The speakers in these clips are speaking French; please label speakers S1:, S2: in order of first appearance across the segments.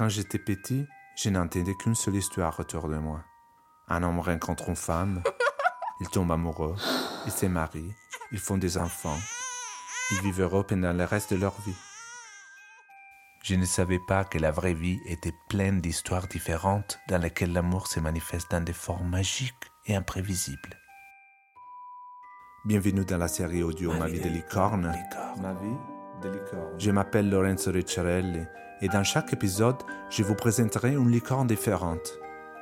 S1: Quand j'étais petit, je n'entendais qu'une seule histoire autour de moi. Un homme rencontre une femme, il tombe amoureux, il se marie, ils font des enfants, ils vivent heureux pendant le reste de leur vie. Je ne savais pas que la vraie vie était pleine d'histoires différentes dans lesquelles l'amour se manifeste dans des formes magiques et imprévisibles. Bienvenue dans la série audio Ma, vie de licorne. Ma vie de licorne. Je m'appelle Lorenzo Ricciarelli et dans chaque épisode, je vous présenterai une licorne différente.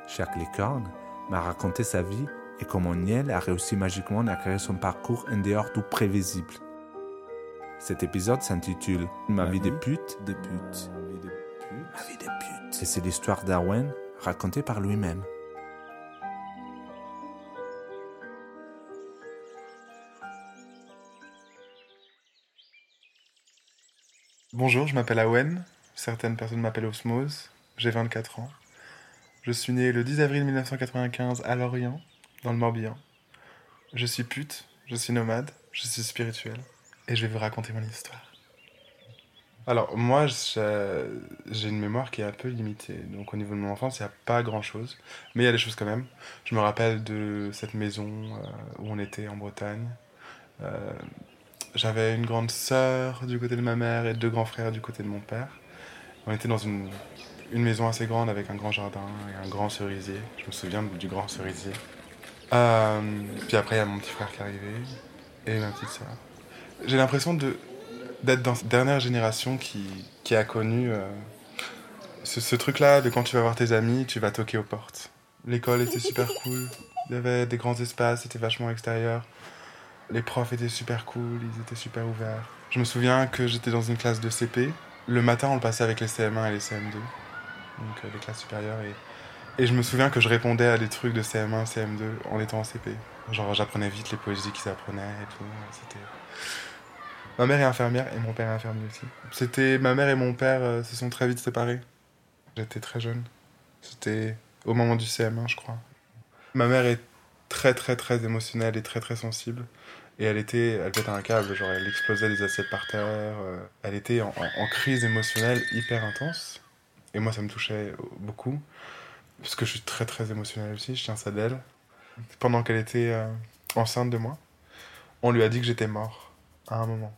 S1: Chaque licorne m'a raconté sa vie et comment Niel a réussi magiquement à créer son parcours en dehors du prévisible. Cet épisode s'intitule Ma, vie de pute. De pute. Ma vie de pute. Ma vie de pute. Et c'est l'histoire d'Arwen racontée par lui-même.
S2: Bonjour, je m'appelle Awen. Certaines personnes m'appellent Osmose. J'ai 24 ans. Je suis né le 10 avril 1995 à Lorient, dans le Morbihan. Je suis pute, je suis nomade, je suis spirituel. Et je vais vous raconter mon histoire. Alors, moi, j'ai une mémoire qui est un peu limitée. Donc, au niveau de mon enfance, il n'y a pas grand-chose. Mais il y a des choses quand même. Je me rappelle de cette maison euh, où on était en Bretagne. Euh, j'avais une grande sœur du côté de ma mère et deux grands frères du côté de mon père. On était dans une, une maison assez grande avec un grand jardin et un grand cerisier. Je me souviens du grand cerisier. Euh, puis après, il y a mon petit frère qui est arrivé et ma petite sœur. J'ai l'impression d'être dans cette dernière génération qui, qui a connu euh, ce, ce truc-là de quand tu vas voir tes amis, tu vas toquer aux portes. L'école était super cool. Il y avait des grands espaces, c'était vachement extérieur. Les profs étaient super cool, ils étaient super ouverts. Je me souviens que j'étais dans une classe de CP. Le matin, on le passait avec les CM1 et les CM2, donc euh, les classes supérieures. Et, je me souviens que je répondais à des trucs de CM1, CM2 en étant en CP. Genre, j'apprenais vite les poésies qu'ils apprenaient et tout. C'était. Ma mère est infirmière et mon père est infirmier aussi. C'était ma mère et mon père euh, se sont très vite séparés. J'étais très jeune. C'était au moment du CM1, je crois. Ma mère est très très très émotionnelle et très très sensible. Et elle était, elle pétait un câble, genre elle explosait des assiettes par terre. euh, elle était en, crise émotionnelle hyper intense. Et moi ça me touchait beaucoup. Parce que je suis très très émotionnel aussi, je tiens ça d'elle. Pendant qu'elle était euh, enceinte de moi, on lui a dit que j'étais mort à un moment.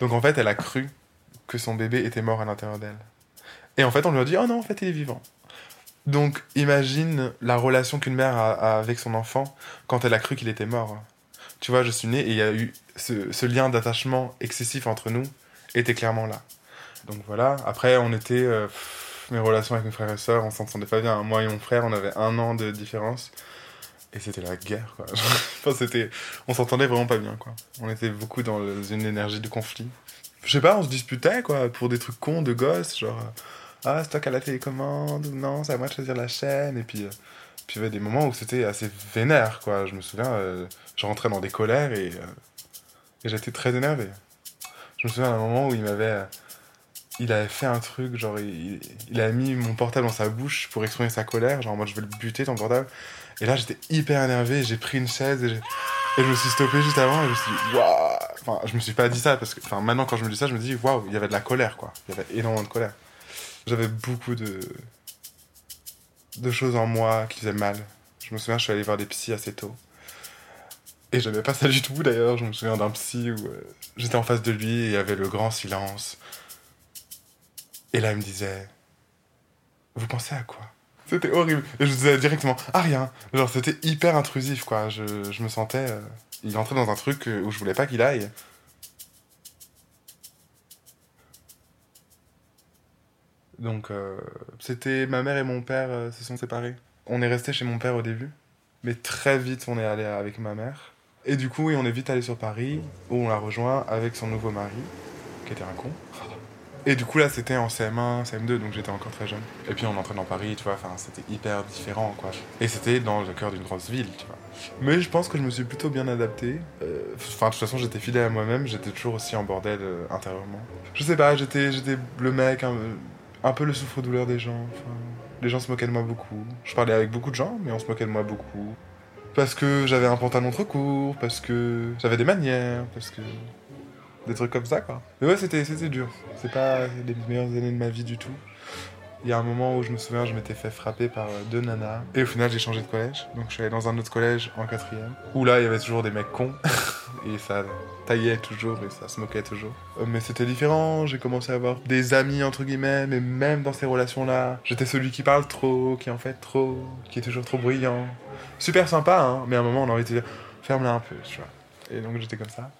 S2: Donc en fait elle a cru que son bébé était mort à l'intérieur d'elle. Et en fait on lui a dit oh non en fait il est vivant. Donc imagine la relation qu'une mère a avec son enfant quand elle a cru qu'il était mort. Tu vois, je suis né et il y a eu ce, lien d'attachement excessif entre nous était clairement là. Donc voilà, après on était... euh, mes relations avec mes frères et sœurs, on s'entendait pas bien. Moi et mon frère, on avait un an de différence. Et c'était la guerre, quoi. enfin, c'était... On s'entendait vraiment pas bien, quoi. On était beaucoup dans une énergie de conflit. Je sais pas, on se disputait, quoi, pour des trucs cons de gosses, genre... euh, Ah, c'est toi qui as la télécommande, ou non, c'est à moi de choisir la chaîne. Et puis, euh, puis il y avait des moments où c'était assez vénère, quoi. Je me souviens, je rentrais dans des colères et, euh, et j'étais très énervé. Je me souviens d'un moment où il m'avait... euh, il avait fait un truc, genre il, a mis mon portable dans sa bouche pour exprimer sa colère, genre en mode je vais le buter ton portable. Et là j'étais hyper énervé, j'ai pris une chaise et je me suis stoppé juste avant et je me suis dit waouh Enfin, je me suis pas dit ça parce que, enfin maintenant quand je me dis ça, je me dis waouh, il y avait de la colère quoi. Il y avait énormément de colère. J'avais beaucoup de. de choses en moi qui faisaient mal. Je me souviens, je suis allé voir des psys assez tôt. Et j'aimais pas ça du tout d'ailleurs. Je me souviens d'un psy où euh, j'étais en face de lui et il y avait le grand silence. Et là, il me disait Vous pensez à quoi? C'était horrible. Et je disais directement Ah, rien. Genre, c'était hyper intrusif, quoi. Je, je me sentais. euh, Il entrait dans un truc euh, où je voulais pas qu'il aille. Donc, c'était. Ma mère et mon père se sont séparés. On est resté chez mon père au début. Mais très vite, on est allé avec ma mère. Et du coup, on est vite allé sur Paris, où on l'a rejoint avec son nouveau mari, qui était un con. Et du coup, là, c'était en CM1, CM2, donc j'étais encore très jeune. Et puis, on entrait dans Paris, tu vois, enfin, c'était hyper différent, quoi. Et c'était dans le cœur d'une grosse ville, tu vois. Mais je pense que je me suis plutôt bien adapté. Euh, Enfin, de toute façon, j'étais fidèle à moi-même, j'étais toujours aussi en bordel euh, intérieurement. Je sais pas, j'étais le mec, un, un peu le souffre-douleur des gens. Les gens se moquaient de moi beaucoup. Je parlais avec beaucoup de gens, mais on se moquait de moi beaucoup. Parce que j'avais un pantalon trop court, parce que j'avais des manières, parce que des trucs comme ça, quoi. Mais ouais, c'était dur. C'est pas les meilleures années de ma vie du tout. Il y a un moment où je me souviens, je m'étais fait frapper par euh, deux nanas. Et au final, j'ai changé de collège. Donc je suis allé dans un autre collège en quatrième. Où là, il y avait toujours des mecs cons. et ça taillait toujours et ça se moquait toujours. Euh, mais c'était différent. J'ai commencé à avoir des amis, entre guillemets. Mais même dans ces relations-là, j'étais celui qui parle trop, qui en fait trop, qui est toujours trop brillant. Super sympa, hein. Mais à un moment, on a envie de dire, ferme-la un peu, tu vois. Et donc j'étais comme ça.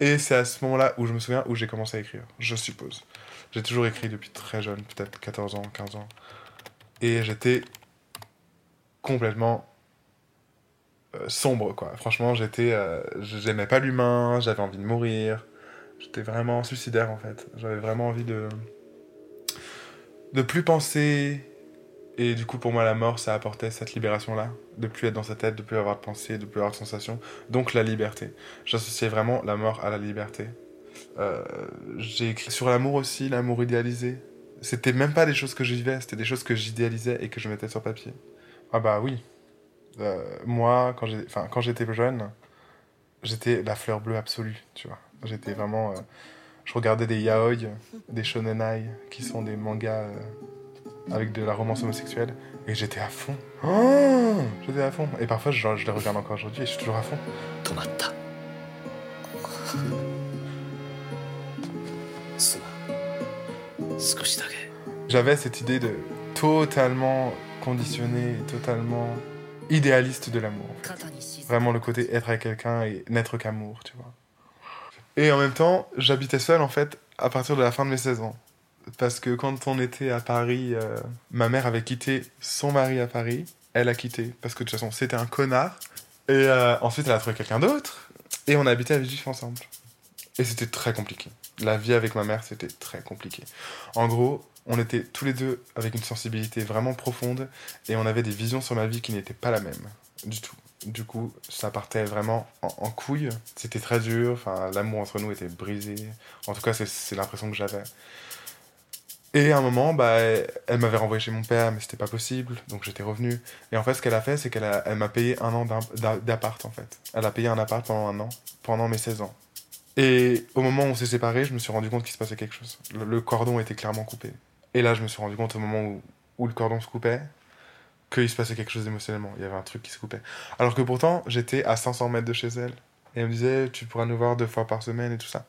S2: Et c'est à ce moment-là où je me souviens où j'ai commencé à écrire, je suppose. J'ai toujours écrit depuis très jeune, peut-être 14 ans, 15 ans. Et j'étais complètement euh, sombre, quoi. Franchement, j'étais. Euh, j'aimais pas l'humain, j'avais envie de mourir. J'étais vraiment suicidaire, en fait. J'avais vraiment envie de. de plus penser. Et du coup, pour moi, la mort, ça apportait cette libération-là. De plus être dans sa tête, de plus avoir de pensée, de plus avoir de sensations. Donc, la liberté. J'associais vraiment la mort à la liberté. Euh, j'ai écrit sur l'amour aussi, l'amour idéalisé. C'était même pas des choses que je vivais, c'était des choses que j'idéalisais et que je mettais sur papier. Ah bah oui. Euh, moi, quand j'étais jeune, j'étais la fleur bleue absolue, tu vois. J'étais vraiment, euh, je regardais des yaoi, des shonenai, qui sont des mangas avec de la romance homosexuelle, et j'étais à fond. Oh j'étais à fond. Et parfois, je, je les regarde encore aujourd'hui et je suis toujours à fond. Tomata. J'avais cette idée de totalement conditionné, totalement idéaliste de l'amour. Vraiment le côté être avec quelqu'un et n'être qu'amour, tu vois. Et en même temps, j'habitais seul en fait à partir de la fin de mes 16 ans. Parce que quand on était à Paris, euh, ma mère avait quitté son mari à Paris. Elle a quitté parce que de toute façon c'était un connard. Et euh, ensuite elle a trouvé quelqu'un d'autre. Et on a habité à Villejuif ensemble. Et c'était très compliqué. La vie avec ma mère, c'était très compliqué. En gros, on était tous les deux avec une sensibilité vraiment profonde et on avait des visions sur ma vie qui n'étaient pas la même du tout. Du coup, ça partait vraiment en, couille. C'était très dur. L'amour entre nous était brisé. En tout cas, c'est l'impression que j'avais. Et à un moment, bah, elle, m'avait renvoyé chez mon père, mais c'était pas possible, donc j'étais revenu. Et en fait, ce qu'elle a fait, c'est qu'elle elle m'a payé un an d'appart, en fait. Elle a payé un appart pendant un an, pendant mes 16 ans. Et au moment où on s'est séparés, je me suis rendu compte qu'il se passait quelque chose. Le, cordon était clairement coupé. Et là, je me suis rendu compte au moment où, où le cordon se coupait qu'il se passait quelque chose émotionnellement. Il y avait un truc qui se coupait. Alors que pourtant, j'étais à 500 mètres de chez elle. Et elle me disait, tu pourras nous voir deux fois par semaine et tout ça.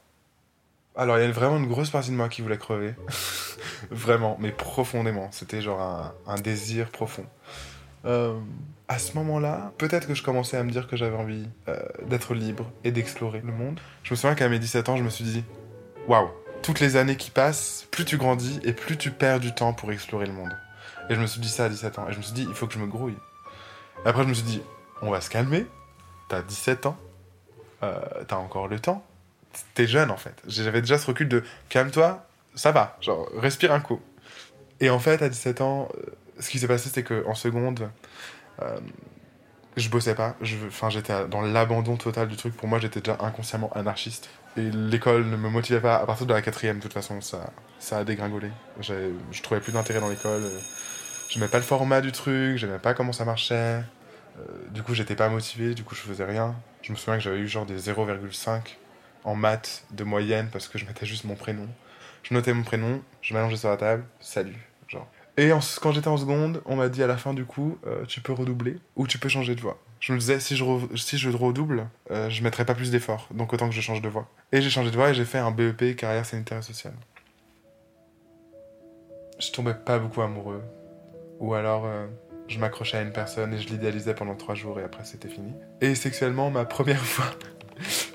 S2: Alors, il y a vraiment une grosse partie de moi qui voulait crever. vraiment, mais profondément. C'était genre un, un désir profond. Euh, à ce moment-là, peut-être que je commençais à me dire que j'avais envie euh, d'être libre et d'explorer le monde. Je me souviens qu'à mes 17 ans, je me suis dit waouh, toutes les années qui passent, plus tu grandis et plus tu perds du temps pour explorer le monde. Et je me suis dit ça à 17 ans. Et je me suis dit il faut que je me grouille. Après, je me suis dit on va se calmer. T'as 17 ans, euh, t'as encore le temps. T'es jeune en fait. J'avais déjà ce recul de calme-toi, ça va, genre respire un coup. Et en fait, à 17 ans, ce qui s'est passé, c'est qu'en seconde, euh, je bossais pas. Enfin, j'étais dans l'abandon total du truc. Pour moi, j'étais déjà inconsciemment anarchiste. Et l'école ne me motivait pas. À partir de la quatrième, de toute façon, ça, a dégringolé. Je trouvais plus d'intérêt dans l'école. J'aimais pas le format du truc, j'aimais pas comment ça marchait. Euh, du coup, j'étais pas motivé, du coup, je faisais rien. Je me souviens que j'avais eu genre des 0,5 en maths de moyenne parce que je mettais juste mon prénom. Je notais mon prénom, je m'allongeais sur la table, salut. Et quand j'étais en seconde, on m'a dit à la fin du coup, euh, tu peux redoubler ou tu peux changer de voix. Je me disais, si je, si je redouble, euh, je mettrai pas plus d'efforts, donc autant que je change de voix. Et j'ai changé de voix et j'ai fait un BEP carrière sanitaire et sociale. Je tombais pas beaucoup amoureux. Ou alors, euh, je m'accrochais à une personne et je l'idéalisais pendant trois jours et après c'était fini. Et sexuellement, ma première fois,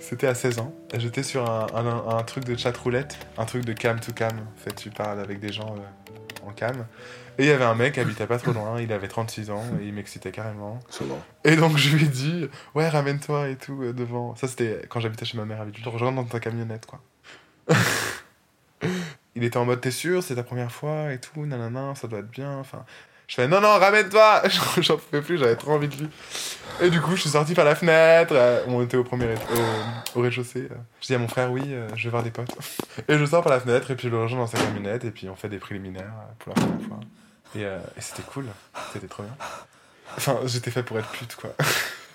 S2: c'était à 16 ans. J'étais sur un, un, un, truc de chat roulette, un truc de cam to cam. En fait, tu parles avec des gens en cam. Et il y avait un mec qui habitait pas trop loin, il avait 36 ans et il m'excitait carrément. Et donc je lui ai dit, ouais, ramène-toi et tout euh, devant. Ça c'était quand j'habitais chez ma mère, elle je rentre dans ta camionnette quoi. il était en mode, t'es sûr, c'est ta première fois et tout, nanana, ça doit être bien. Enfin, je fais non, non, ramène-toi J'en pouvais plus, j'avais trop envie de lui. Et du coup, je suis sorti par la fenêtre. Euh, on était au premier au, rez-de-chaussée. Euh. Je dis à mon frère, oui, euh, je vais voir des potes. Et je sors par la fenêtre et puis je le rejoins dans sa camionnette et puis on fait des préliminaires pour la première fois. Et, et c'était cool, c'était trop bien. Enfin, j'étais fait pour être pute, quoi.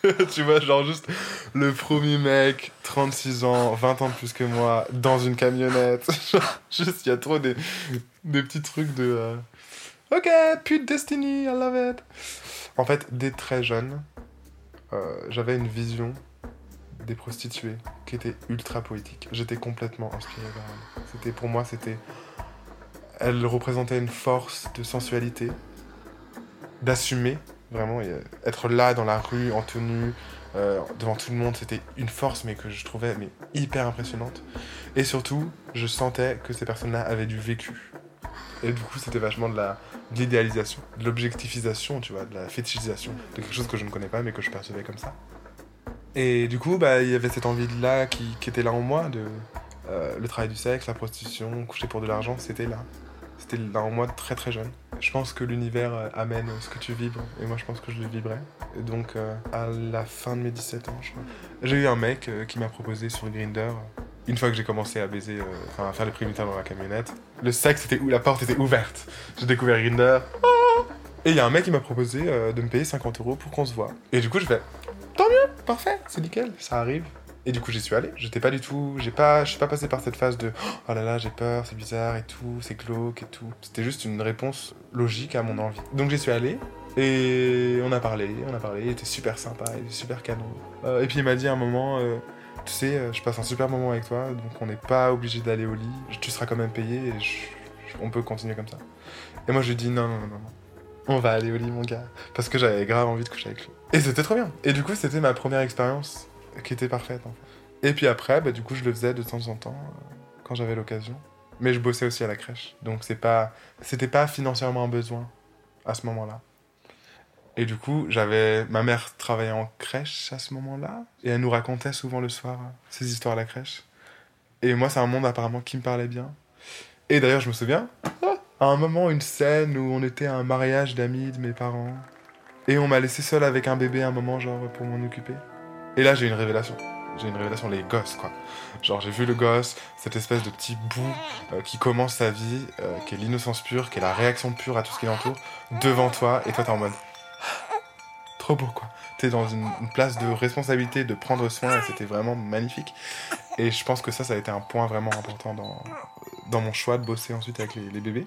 S2: tu vois, genre juste le premier mec, 36 ans, 20 ans de plus que moi, dans une camionnette. juste, il y a trop des, des petits trucs de. Ok, pute Destiny, I love it. En fait, dès très jeune, euh, j'avais une vision des prostituées qui était ultra poétique. J'étais complètement inspiré par elles. C'était pour moi, c'était. Elles représentaient une force de sensualité, d'assumer vraiment euh, être là dans la rue en tenue euh, devant tout le monde, c'était une force mais que je trouvais hyper impressionnante. Et surtout, je sentais que ces personnes-là avaient du vécu. Et du coup, c'était vachement de l'idéalisation, de l'objectifisation, tu vois, de la fétichisation, de quelque chose que je ne connais pas mais que je percevais comme ça. Et du coup, bah, il y avait cette envie-là qui, était là en moi, de euh, le travail du sexe, la prostitution, coucher pour de l'argent, c'était là. C'était là en moi très très jeune. Je pense que l'univers euh, amène ce que tu vibres, et moi je pense que je le vibrais. Et donc, euh, à la fin de mes 17 ans, j'ai eu un mec qui m'a proposé sur Grinder. Une fois que j'ai commencé à baiser, euh, enfin à faire les préliminaires dans la camionnette, le sexe était où la porte était ouverte. J'ai découvert Grinder. Et il y a un mec qui m'a proposé euh, de me payer 50 euros pour qu'on se voit. Et du coup, je fais tant mieux, parfait, c'est nickel, ça arrive. Et du coup, j'y suis allé. J'étais pas du tout, j'ai pas, je suis pas passé par cette phase de oh là là, j'ai peur, c'est bizarre et tout, c'est glauque et tout. C'était juste une réponse logique à mon envie. Donc j'y suis allé. Et on a parlé, on a parlé, il était super sympa, il était super canon. Euh, et puis il m'a dit à un moment, tu sais, euh, je passe un super moment avec toi, donc on n'est pas obligé d'aller au lit, tu seras quand même payé et on peut continuer comme ça. Et moi je lui dis non, non, non, non. On va aller au lit, mon gars. Parce que j'avais grave envie de coucher avec lui. Et c'était trop bien. Et du coup, c'était ma première expérience qui était parfaite. Et puis après, bah, du coup, je le faisais de temps en temps, euh, quand j'avais l'occasion. Mais je bossais aussi à la crèche. Donc, c'est pas... c'était pas financièrement un besoin à ce moment-là. Et du coup, j'avais... Ma mère travaillait en crèche à ce moment-là. Et elle nous racontait souvent le soir euh, ces histoires à la crèche. Et moi, c'est un monde apparemment qui me parlait bien. Et d'ailleurs, je me souviens, à un moment, une scène où on était à un mariage d'amis de mes parents. Et on m'a laissé seul avec un bébé un moment, genre, pour m'en occuper. Et là, j'ai une révélation. J'ai une révélation, les gosses, quoi. Genre, j'ai vu le gosse, cette espèce de petit bout euh, qui commence sa vie, euh, qui est l'innocence pure, qui est la réaction pure à tout ce qui l'entoure, devant toi, et toi, t'es en mode. Trop beau, quoi. T'es dans une, place de responsabilité, de prendre soin, et c'était vraiment magnifique. Et je pense que ça, ça a été un point vraiment important dans, dans mon choix de bosser ensuite avec les, bébés.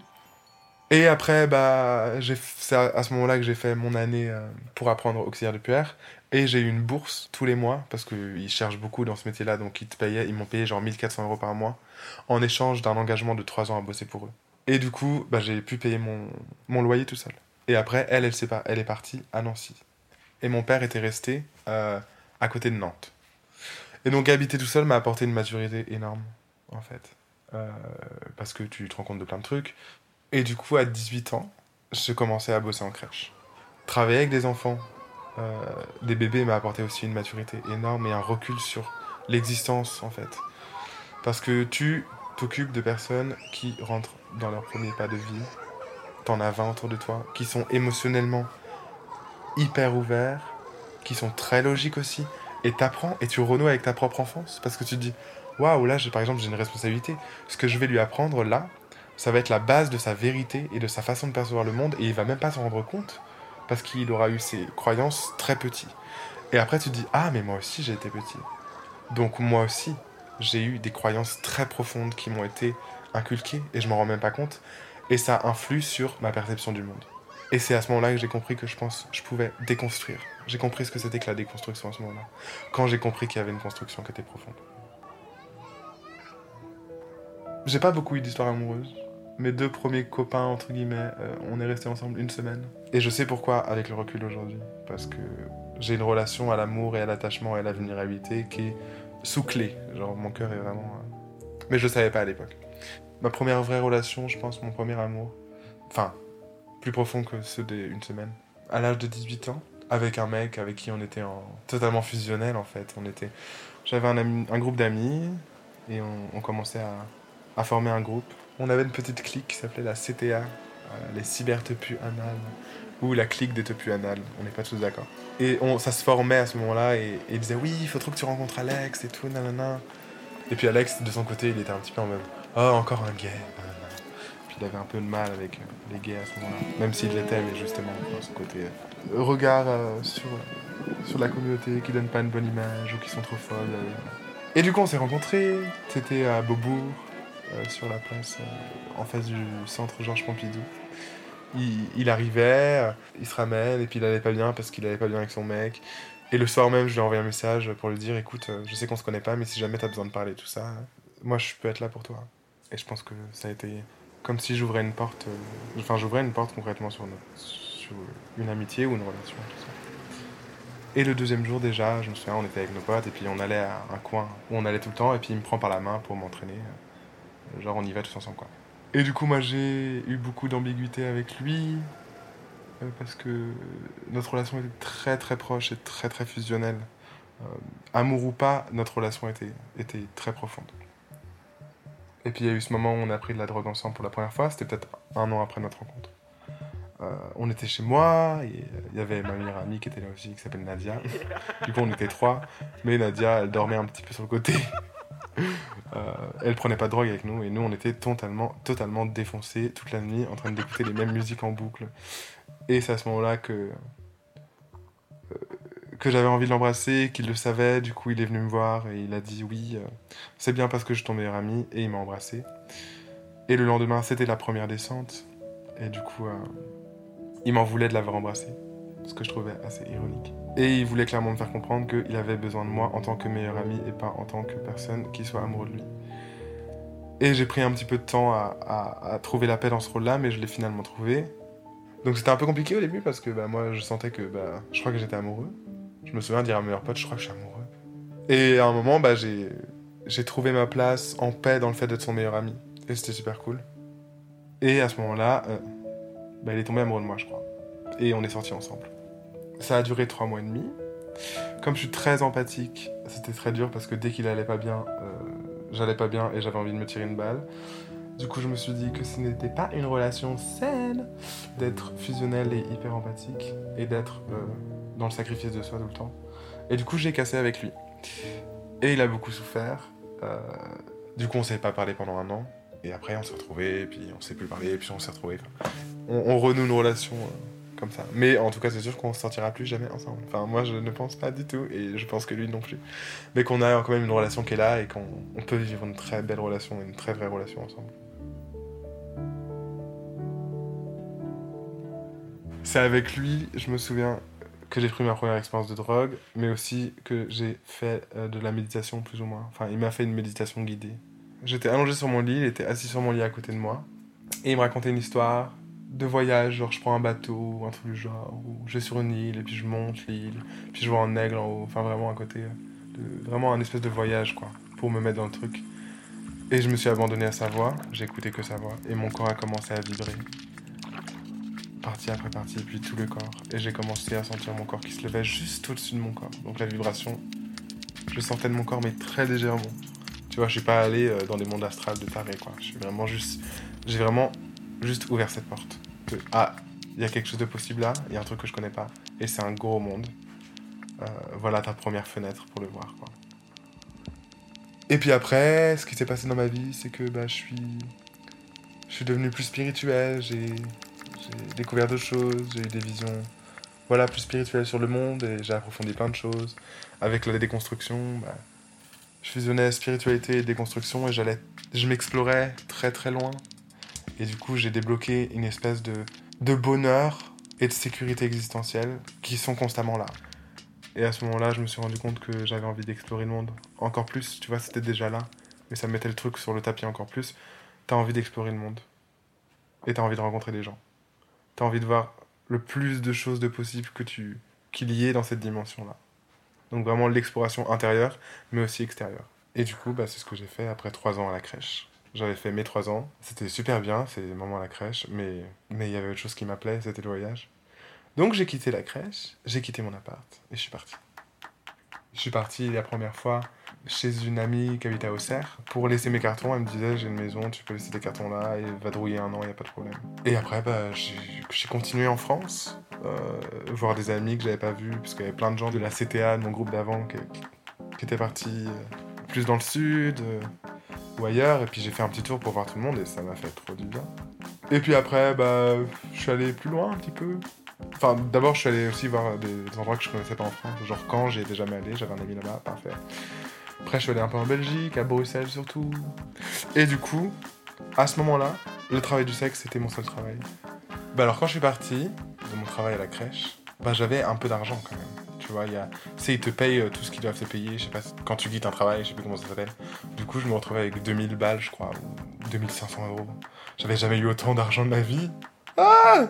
S2: Et après, bah, c'est à, ce moment-là que j'ai fait mon année euh, pour apprendre auxiliaire de puère. Et j'ai eu une bourse tous les mois, parce qu'ils cherchent beaucoup dans ce métier-là, donc ils te payaient, ils m'ont payé genre 1400 euros par mois, en échange d'un engagement de 3 ans à bosser pour eux. Et du coup, bah, j'ai pu payer mon, mon loyer tout seul. Et après, elle, elle, pas, elle est partie à Nancy. Et mon père était resté euh, à côté de Nantes. Et donc habiter tout seul m'a apporté une maturité énorme, en fait. Euh, parce que tu te rends compte de plein de trucs. Et du coup, à 18 ans, j'ai commencé à bosser en crèche. Travailler avec des enfants, euh, des bébés m'a apporté aussi une maturité énorme et un recul sur l'existence, en fait. Parce que tu t'occupes de personnes qui rentrent dans leur premier pas de vie. T'en as 20 autour de toi, qui sont émotionnellement hyper ouverts, qui sont très logiques aussi. Et t'apprends et tu renoues avec ta propre enfance. Parce que tu te dis, waouh, là, par exemple, j'ai une responsabilité. Ce que je vais lui apprendre là, ça va être la base de sa vérité et de sa façon de percevoir le monde. Et il va même pas s'en rendre compte. Parce qu'il aura eu ses croyances très petits. Et après, tu te dis, ah, mais moi aussi, j'ai été petit. Donc, moi aussi, j'ai eu des croyances très profondes qui m'ont été inculquées et je m'en rends même pas compte. Et ça influe sur ma perception du monde. Et c'est à ce moment-là que j'ai compris que je pense je pouvais déconstruire. J'ai compris ce que c'était que la déconstruction à ce moment-là. Quand j'ai compris qu'il y avait une construction qui était profonde. J'ai pas beaucoup eu d'histoires amoureuses. Mes deux premiers copains, entre guillemets, euh, on est restés ensemble une semaine. Et je sais pourquoi avec le recul aujourd'hui. Parce que j'ai une relation à l'amour et à l'attachement et à la vulnérabilité qui est sous clé. Genre mon cœur est vraiment... euh, Mais je le savais pas à l'époque. Ma première vraie relation, je pense, mon premier amour. Enfin, plus profond que ceux d'une semaine. À l'âge de 18 ans, avec un mec avec qui on était en... totalement fusionnel en fait. On était... J'avais un, groupe d'amis et on, commençait à, former un groupe. On avait une petite clique qui s'appelait la CTA, euh, les cybertepus anal, ou la clique des tepus anal, on n'est pas tous d'accord. Et on, ça se formait à ce moment-là et, il disait oui, il faut trop que tu rencontres Alex et tout, nanana. Et puis Alex, de son côté, il était un petit peu en mode oh, encore un gay. Puis qu'il avait un peu de mal avec les gays à ce moment-là. Même s'il l'était, mais justement, ce côté regard sur, sur la communauté qui donne pas une bonne image ou qui sont trop folles. Et du coup, on s'est rencontrés. C'était à Beaubourg, sur la place en face du centre Georges Pompidou. Il, arrivait, il se ramène, et puis il allait pas bien parce qu'il allait pas bien avec son mec. Et le soir même, je lui ai envoyé un message pour lui dire écoute, je sais qu'on se connaît pas, mais si jamais tu as besoin de parler tout ça, moi je peux être là pour toi. Et je pense que ça a été comme si j'ouvrais une porte, euh, enfin j'ouvrais une porte concrètement sur, une amitié ou une relation. Et le deuxième jour déjà, je me souviens, on était avec nos potes et puis on allait à un coin où on allait tout le temps et puis il me prend par la main pour m'entraîner. Euh, genre on y va tous ensemble quoi. Et du coup moi j'ai eu beaucoup d'ambiguïté avec lui euh, parce que notre relation était très très proche et très très fusionnelle. amour ou pas, notre relation était, était très profonde. Et puis il y a eu ce moment où on a pris de la drogue ensemble pour la première fois, c'était peut-être un an après notre rencontre. Euh, on était chez moi, et il y avait ma meilleure amie qui était là aussi, qui s'appelle Nadia. Du coup, on était trois, mais Nadia, elle dormait un petit peu sur le côté. Euh, elle prenait pas de drogue avec nous, et nous, on était totalement, totalement défoncés toute la nuit, en train d'écouter les mêmes musiques en boucle. Et c'est à ce moment-là que que j'avais envie de l'embrasser, qu'il le savait. Du coup, il est venu me voir et il a dit oui, euh, c'est bien parce que je suis ton meilleur ami. Et il m'a embrassé. Et le lendemain, c'était la première descente. Et du coup, euh, il m'en voulait de l'avoir embrassé. Ce que je trouvais assez ironique. Et il voulait clairement me faire comprendre qu'il avait besoin de moi en tant que meilleur ami et pas en tant que personne qui soit amoureux de lui. Et j'ai pris un petit peu de temps à, trouver la paix dans ce rôle-là, mais je l'ai finalement trouvé. Donc c'était un peu compliqué au début parce que bah, moi je sentais que bah, je crois que j'étais amoureux. Je me souviens dire à mon meilleur pote, je crois que je suis amoureux. Et à un moment, bah, j'ai, trouvé ma place en paix dans le fait d'être son meilleur ami. Et c'était super cool. Et à ce moment-là, euh, bah, il est tombé amoureux de moi, je crois. Et on est sortis ensemble. Ça a duré trois mois et demi. Comme je suis très empathique, c'était très dur parce que dès qu'il allait pas bien, euh, j'allais pas bien et j'avais envie de me tirer une balle. Du coup, je me suis dit que ce n'était pas une relation saine d'être fusionnel et hyper empathique et d'être euh, dans le sacrifice de soi tout le temps. Et du coup, j'ai cassé avec lui. Et il a beaucoup souffert. Euh, du coup, on s'est pas parlé pendant un an. Et après, on s'est retrouvés, et puis on s'est plus parlé, et puis on s'est retrouvés. On, renoue une relation euh, comme ça. Mais en tout cas, c'est sûr qu'on ne sortira plus jamais ensemble. Enfin, moi, je ne pense pas du tout, et je pense que lui non plus. Mais qu'on a quand même une relation qui est là, et qu'on peut vivre une très belle relation, une très vraie relation ensemble. C'est avec lui, je me souviens, que j'ai pris ma première expérience de drogue, mais aussi que j'ai fait euh, de la méditation plus ou moins. Enfin, il m'a fait une méditation guidée. J'étais allongé sur mon lit, il était assis sur mon lit à côté de moi, et il me racontait une histoire de voyage, genre je prends un bateau un truc du genre, ou je vais sur une île et puis je monte l'île, puis je vois un aigle en haut, enfin vraiment à côté, vraiment un espèce de voyage quoi, pour me mettre dans le truc. Et je me suis abandonné à sa voix, j'ai écouté que sa voix, et mon corps a commencé à vibrer partie après partie, puis tout le corps. Et j'ai commencé à sentir mon corps qui se levait juste au-dessus de mon corps. Donc la vibration, je sentais de mon corps, mais très légèrement. Tu vois, je suis pas allé euh, dans des mondes astrales de taré, quoi. Je vraiment juste. J'ai vraiment juste ouvert cette porte. Que, ah, il y a quelque chose de possible là, il y a un truc que je connais pas. Et c'est un gros monde. Euh, voilà ta première fenêtre pour le voir, quoi. Et puis après, ce qui s'est passé dans ma vie, c'est que bah, je suis. Je suis devenu plus spirituel, j'ai j'ai découvert d'autres choses, j'ai eu des visions voilà, plus spirituelles sur le monde et j'ai approfondi plein de choses. Avec la déconstruction, bah, je fusionnais spiritualité et déconstruction et j'allais, je m'explorais très très loin. Et du coup, j'ai débloqué une espèce de, de bonheur et de sécurité existentielle qui sont constamment là. Et à ce moment-là, je me suis rendu compte que j'avais envie d'explorer le monde encore plus. Tu vois, c'était déjà là, mais ça mettait le truc sur le tapis encore plus. T'as envie d'explorer le monde. Et t'as envie de rencontrer des gens tu as envie de voir le plus de choses de possible que tu qu'il y ait dans cette dimension-là. Donc vraiment l'exploration intérieure, mais aussi extérieure. Et du coup, bah, c'est ce que j'ai fait après trois ans à la crèche. J'avais fait mes trois ans. C'était super bien, c'est moments à la crèche, mais mais il y avait autre chose qui m'appelait, c'était le voyage. Donc j'ai quitté la crèche, j'ai quitté mon appart et je suis parti. Je suis parti la première fois chez une amie qui habite à Auxerre pour laisser mes cartons. Elle me disait j'ai une maison, tu peux laisser tes cartons là et va drouiller un an, il n'y a pas de problème. Et après, bah, j'ai continué en France, euh, voir des amis que j'avais pas vus, parce qu'il y avait plein de gens de la CTA, de mon groupe d'avant, qui, étaient partis euh, plus dans le sud euh, ou ailleurs. Et puis j'ai fait un petit tour pour voir tout le monde et ça m'a fait trop du bien. Et puis après, bah, je suis allé plus loin un petit peu. Enfin, d'abord, je suis allé aussi voir des, endroits que je connaissais pas en France. Genre quand j'y étais jamais allé, j'avais un ami là-bas, parfait. Après, je suis allé un peu en Belgique, à Bruxelles surtout. Et du coup, à ce moment-là, le travail du sexe, c'était mon seul travail. Bah alors, quand je suis parti de mon travail à la crèche, bah j'avais un peu d'argent quand même. Tu vois, ils te payent euh, tout ce qu'ils doivent te payer, je sais pas, quand tu quittes un travail, je sais plus comment ça s'appelle. Du coup, je me retrouvais avec 2000 balles, je crois, ou 2500 euros. J'avais jamais eu autant d'argent de ma vie. Ah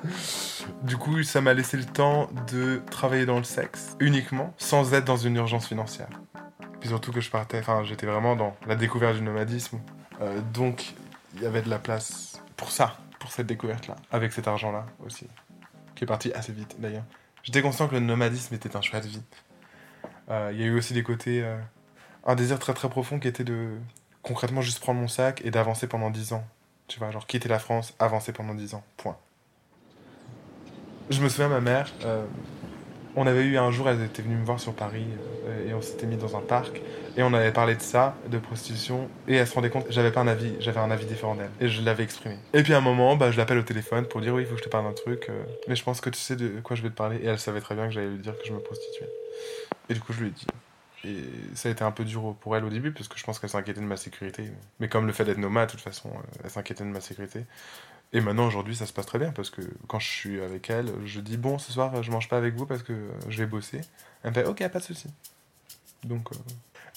S2: du coup, ça m'a laissé le temps de travailler dans le sexe, uniquement, sans être dans une urgence financière. Puis surtout que je partais, enfin, j'étais vraiment dans la découverte du nomadisme. Euh, donc, il y avait de la place pour ça, pour cette découverte-là, avec cet argent-là aussi, qui est parti assez vite d'ailleurs. J'étais conscient que le nomadisme était un choix de vie. Euh, il y a eu aussi des côtés, euh, un désir très très profond qui était de concrètement juste prendre mon sac et d'avancer pendant 10 ans. Tu vois, genre quitter la France, avancer pendant 10 ans, point. Je me souviens, ma mère, euh, on avait eu un jour, elle était venue me voir sur Paris euh, et on s'était mis dans un parc et on avait parlé de ça, de prostitution et elle se rendait compte, j'avais pas un avis, j'avais un avis différent d'elle et je l'avais exprimé. Et puis à un moment, bah, je l'appelle au téléphone pour dire oui, il faut que je te parle d'un truc, euh, mais je pense que tu sais de quoi je vais te parler et elle savait très bien que j'allais lui dire que je me prostituais. Et du coup, je lui ai dit. Et ça a été un peu dur pour elle au début parce que je pense qu'elle s'inquiétait de ma sécurité. Mais comme le fait d'être nomade, de toute façon, elle s'inquiétait de ma sécurité. Et maintenant, aujourd'hui, ça se passe très bien parce que quand je suis avec elle, je dis bon, ce soir, je mange pas avec vous parce que je vais bosser. Elle me fait ok, pas de souci. Donc, euh,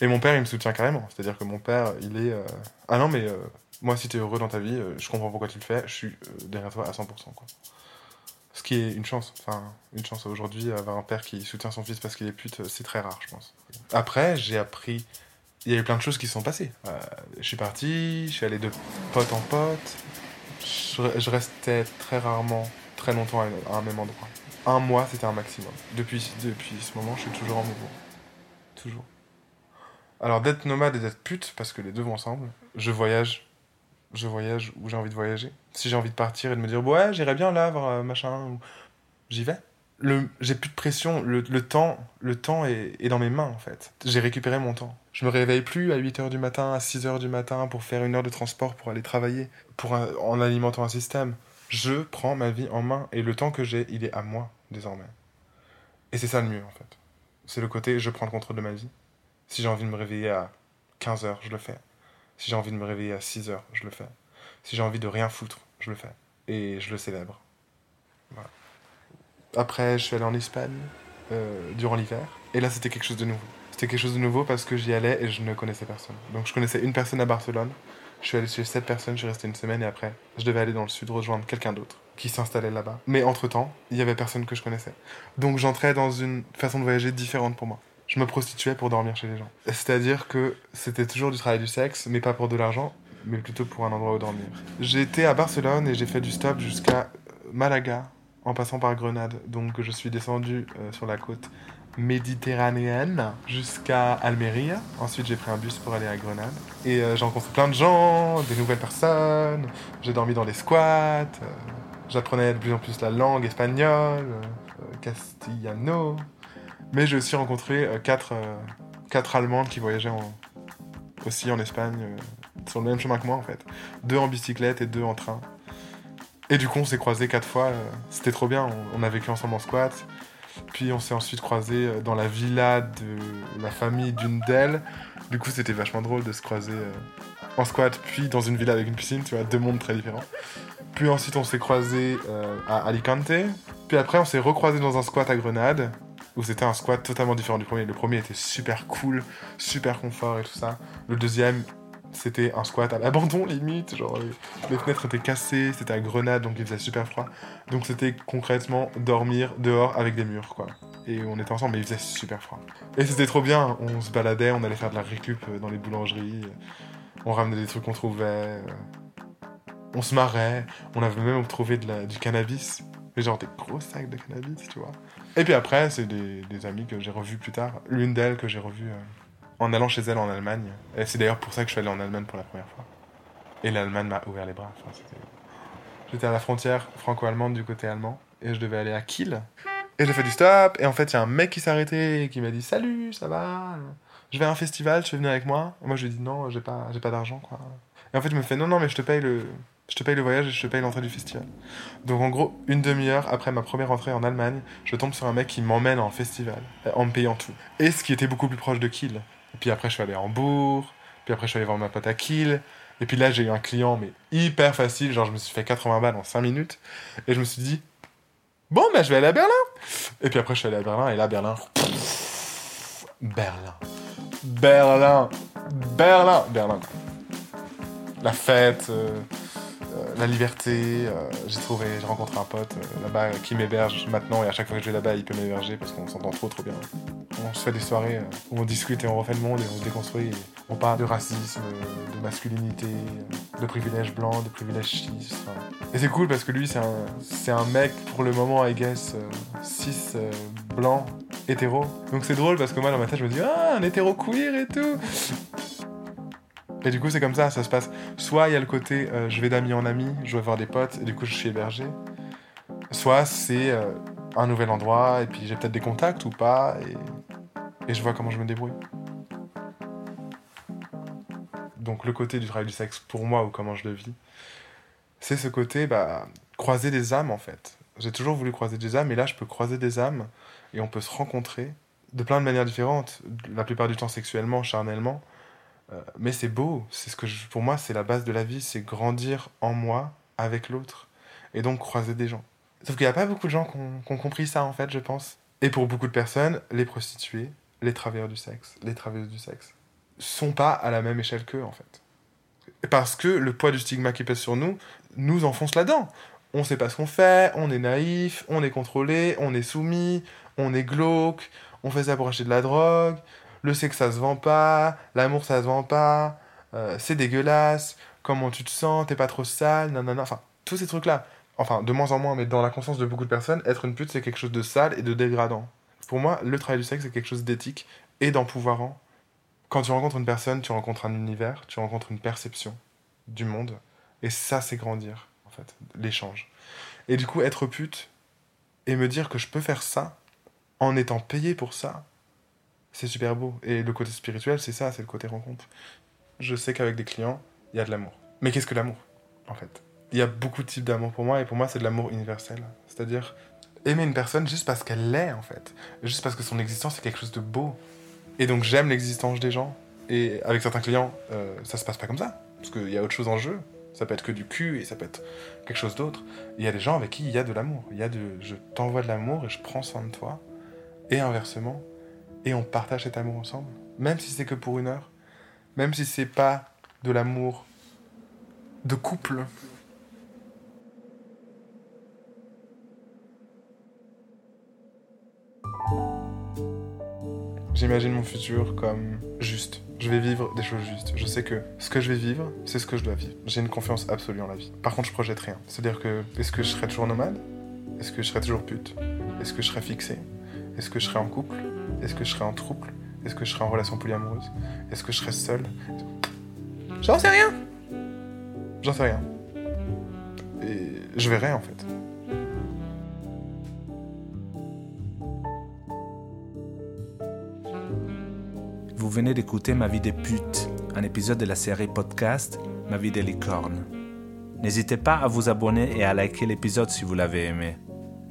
S2: et mon père, il me soutient carrément. C'est-à-dire que mon père, il est euh, ah non, mais euh, moi, si tu es heureux dans ta vie, je comprends pourquoi tu le fais. Je suis derrière toi à 100%. Quoi. Ce qui est une chance. Enfin, une chance aujourd'hui, avoir un père qui soutient son fils parce qu'il est pute, c'est très rare, je pense. Après, j'ai appris. Il y a eu plein de choses qui se sont passées. je suis parti, je suis allé de pote en pote je, restais très rarement, très longtemps à, un même endroit. Un mois, c'était un maximum. Depuis, depuis ce moment, je suis toujours en mouvement. Toujours. Alors, d'être nomade et d'être pute, parce que les deux vont ensemble, je voyage. Je voyage où j'ai envie de voyager. Si j'ai envie de partir et de me dire, ouais, j'irai bien là, voir euh, machin, j'y vais j'ai plus de pression, le, temps, le temps est, dans mes mains en fait. J'ai récupéré mon temps. Je me réveille plus à 8h du matin, à 6h du matin pour faire une heure de transport pour aller travailler, pour en alimentant un système. Je prends ma vie en main et le temps que j'ai, il est à moi désormais. Et c'est ça le mieux en fait. C'est le côté je prends le contrôle de ma vie. Si j'ai envie de me réveiller à 15h, je le fais. Si j'ai envie de me réveiller à 6h, je le fais. Si j'ai envie de rien foutre, je le fais. Et je le célèbre. Voilà. Après, je suis allé en Espagne euh, durant l'hiver. Et là, c'était quelque chose de nouveau. C'était quelque chose de nouveau parce que j'y allais et je ne connaissais personne. Donc, je connaissais une personne à Barcelone. Je suis allé chez cette personne, je suis resté une semaine et après, je devais aller dans le sud rejoindre quelqu'un d'autre qui s'installait là-bas. Mais entre-temps, il y avait personne que je connaissais. Donc, j'entrais dans une façon de voyager différente pour moi. Je me prostituais pour dormir chez les gens. C'est-à-dire que c'était toujours du travail du sexe, mais pas pour de l'argent, mais plutôt pour un endroit où dormir. Été à Barcelone et j'ai fait du stop jusqu'à Malaga, en passant par Grenade. Donc je suis descendu euh, sur la côte méditerranéenne jusqu'à Almeria. Ensuite j'ai pris un bus pour aller à Grenade. Et euh, j'ai rencontré plein de gens, des nouvelles personnes. J'ai dormi dans des squats. Euh, j'apprenais de plus en plus la langue espagnole, castillano. Mais j'ai aussi rencontré quatre, quatre Allemandes qui voyageaient aussi en Espagne sur le même chemin que moi en fait. Deux en bicyclette et deux en train. Et du coup, on s'est croisés quatre fois. Euh, c'était trop bien. On, a vécu ensemble en squat. Puis on s'est ensuite croisés euh, dans la villa de la famille d'une d'elles. Du coup, c'était vachement drôle de se croiser euh, en squat, puis dans une villa avec une piscine, tu vois, deux mondes très différents. Puis ensuite, on s'est croisés à Alicante. Puis après, on s'est recroisés dans un squat à Grenade, où c'était un squat totalement différent du premier. Le premier était super cool, super confort et tout ça. Le deuxième, c'était un squat à l'abandon limite, genre les, fenêtres étaient cassées, c'était à Grenade donc il faisait super froid. Donc c'était concrètement dormir dehors avec des murs quoi. Et on était ensemble mais il faisait super froid. Et c'était trop bien, on se baladait, on allait faire de la récup euh, dans les boulangeries, on ramenait des trucs qu'on trouvait, euh, on se marrait, on avait même trouvé du cannabis, mais genre des gros sacs de cannabis tu vois. Et puis après c'est des, amis que j'ai revus plus tard, l'une d'elles que j'ai revue... Euh, en allant chez elle en Allemagne. Et c'est d'ailleurs pour ça que je suis allé en Allemagne pour la première fois. Et l'Allemagne m'a ouvert les bras. J'étais à la frontière franco-allemande du côté allemand et je devais aller à Kiel. Et j'ai fait du stop et en fait il y a un mec qui s'est arrêté et qui m'a dit salut, ça va? Je vais à un festival, tu veux venir avec moi? Moi je lui ai dit non, j'ai pas, pas d'argent quoi. Et en fait il me fait non non mais je te paye le, Je te paye le voyage et je te paye l'entrée du festival. Donc en gros, une demi-heure après ma première entrée en Allemagne, je tombe sur un mec qui m'emmène en festival, en me payant tout. Et ce qui était beaucoup plus proche de Kiel. Et puis après, je suis allé à Hambourg, puis après, je suis allé voir ma pote à Kiel. Et puis là, j'ai eu un client, mais hyper facile, genre je me suis fait 80 balles en 5 minutes. Et je me suis dit, bon, ben je vais aller à Berlin. Et puis après, je suis allé à Berlin, et là, Berlin. Berlin. Berlin. Berlin. Berlin. La fête. Euh, la liberté. Euh, j'ai trouvé, j'ai rencontré un pote euh, là-bas qui m'héberge maintenant et à chaque fois que je vais là-bas, il peut m'héberger parce qu'on s'entend trop trop bien. On se fait des soirées où on discute et on refait le monde et on se déconstruit. on parle de racisme, de masculinité, de privilèges blancs, de privilèges cis. Et c'est cool parce que lui, c'est un, c'est un mec pour le moment, I guess, cis, blanc, hétéro. Donc c'est drôle parce que moi dans ma tête, je me dis, ah, un hétéro queer et tout. Et du coup, c'est comme ça, ça se passe. Soit il y a le côté euh, je vais d'amis en ami, je vais voir des potes, et du coup, je suis hébergé. Soit c'est euh, un nouvel endroit, et puis j'ai peut-être des contacts ou pas, et, et je vois comment je me débrouille. Donc, le côté du travail du sexe pour moi, ou comment je le vis, c'est ce côté, bah, croiser des âmes en fait. J'ai toujours voulu croiser des âmes, et là, je peux croiser des âmes, et on peut se rencontrer de plein de manières différentes, la plupart du temps sexuellement, charnellement mais c'est beau, c'est ce que pour moi c'est la base de la vie, c'est grandir en moi avec l'autre et donc croiser des gens. Sauf qu'il n'y a pas beaucoup de gens qui ont, compris ça en fait, je pense. Et pour beaucoup de personnes, les prostituées, les travailleurs du sexe, les travailleuses du sexe, sont pas à la même échelle qu'eux en fait. Parce que le poids du stigma qui pèse sur nous nous enfonce là-dedans. On sait pas ce qu'on fait, on est naïf, on est contrôlé, on est soumis, on est glauque, on fait ça pour acheter de la drogue, le sexe ça se vend pas, l'amour ça se vend pas, euh, c'est dégueulasse, comment tu te sens, t'es pas trop sale, nanana, enfin, tous ces trucs-là. Enfin, de moins en moins, mais dans la conscience de beaucoup de personnes, être une pute c'est quelque chose de sale et de dégradant. Pour moi, le travail du sexe c'est quelque chose d'éthique et d'empouvoirant. Quand tu rencontres une personne, tu rencontres un univers, tu rencontres une perception du monde, et ça c'est grandir, en fait, l'échange. Et du coup, être pute et me dire que je peux faire ça en étant payé pour ça, c'est super beau. Et le côté spirituel, c'est ça, c'est le côté rencontre. Je sais qu'avec des clients, il y a de l'amour. Mais qu'est-ce que l'amour, en fait? Il y a beaucoup de types d'amour pour moi, et pour moi, c'est de l'amour universel. C'est-à-dire aimer une personne juste parce qu'elle l'est, en fait. Juste parce que son existence est quelque chose de beau. Et donc, j'aime l'existence des gens. Et avec certains clients, euh, ça se passe pas comme ça. Parce qu'il y a autre chose en jeu. Ça peut être que du cul et ça peut être quelque chose d'autre. Il y a des gens avec qui il y a de l'amour. Il y a de je t'envoie de l'amour et je prends soin de toi. Et inversement, et on partage cet amour ensemble, même si c'est que pour une heure, même si c'est pas de l'amour de couple. J'imagine mon futur comme juste. Je vais vivre des choses justes. Je sais que ce que je vais vivre, c'est ce que je dois vivre. J'ai une confiance absolue en la vie. Par contre, je projette rien. C'est-à-dire que, est-ce que je serai toujours nomade? Est-ce que je serai toujours pute? Est-ce que je serai fixé? Est-ce que je serai en couple? Est-ce que je serai en trouble? Est-ce que je serai en relation polyamoureuse? Est-ce que je serai seul? J'en sais rien J'en sais rien. Et je verrai en fait.
S1: Vous venez d'écouter Ma vie des putes, un épisode de la série podcast Ma vie des licornes. N'hésitez pas à vous abonner et à liker l'épisode si vous l'avez aimé.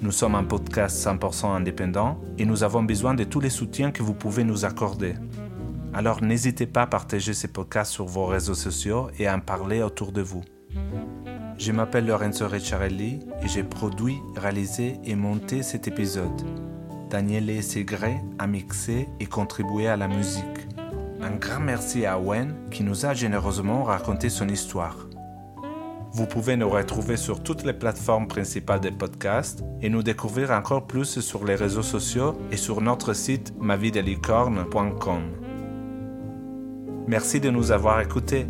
S1: Nous sommes un podcast 100% indépendant et nous avons besoin de tous les soutiens que vous pouvez nous accorder. Alors n'hésitez pas à partager ces podcasts sur vos réseaux sociaux et à en parler autour de vous. Je m'appelle Lorenzo Ricciarelli et j'ai produit, réalisé et monté cet épisode. Daniele Segre a mixé et contribué à la musique. Un grand merci à Wen qui nous a généreusement raconté son histoire. Vous pouvez nous retrouver sur toutes les plateformes principales des podcasts et nous découvrir encore plus sur les réseaux sociaux et sur notre site mavidelicorne.com. Merci de nous avoir écoutés.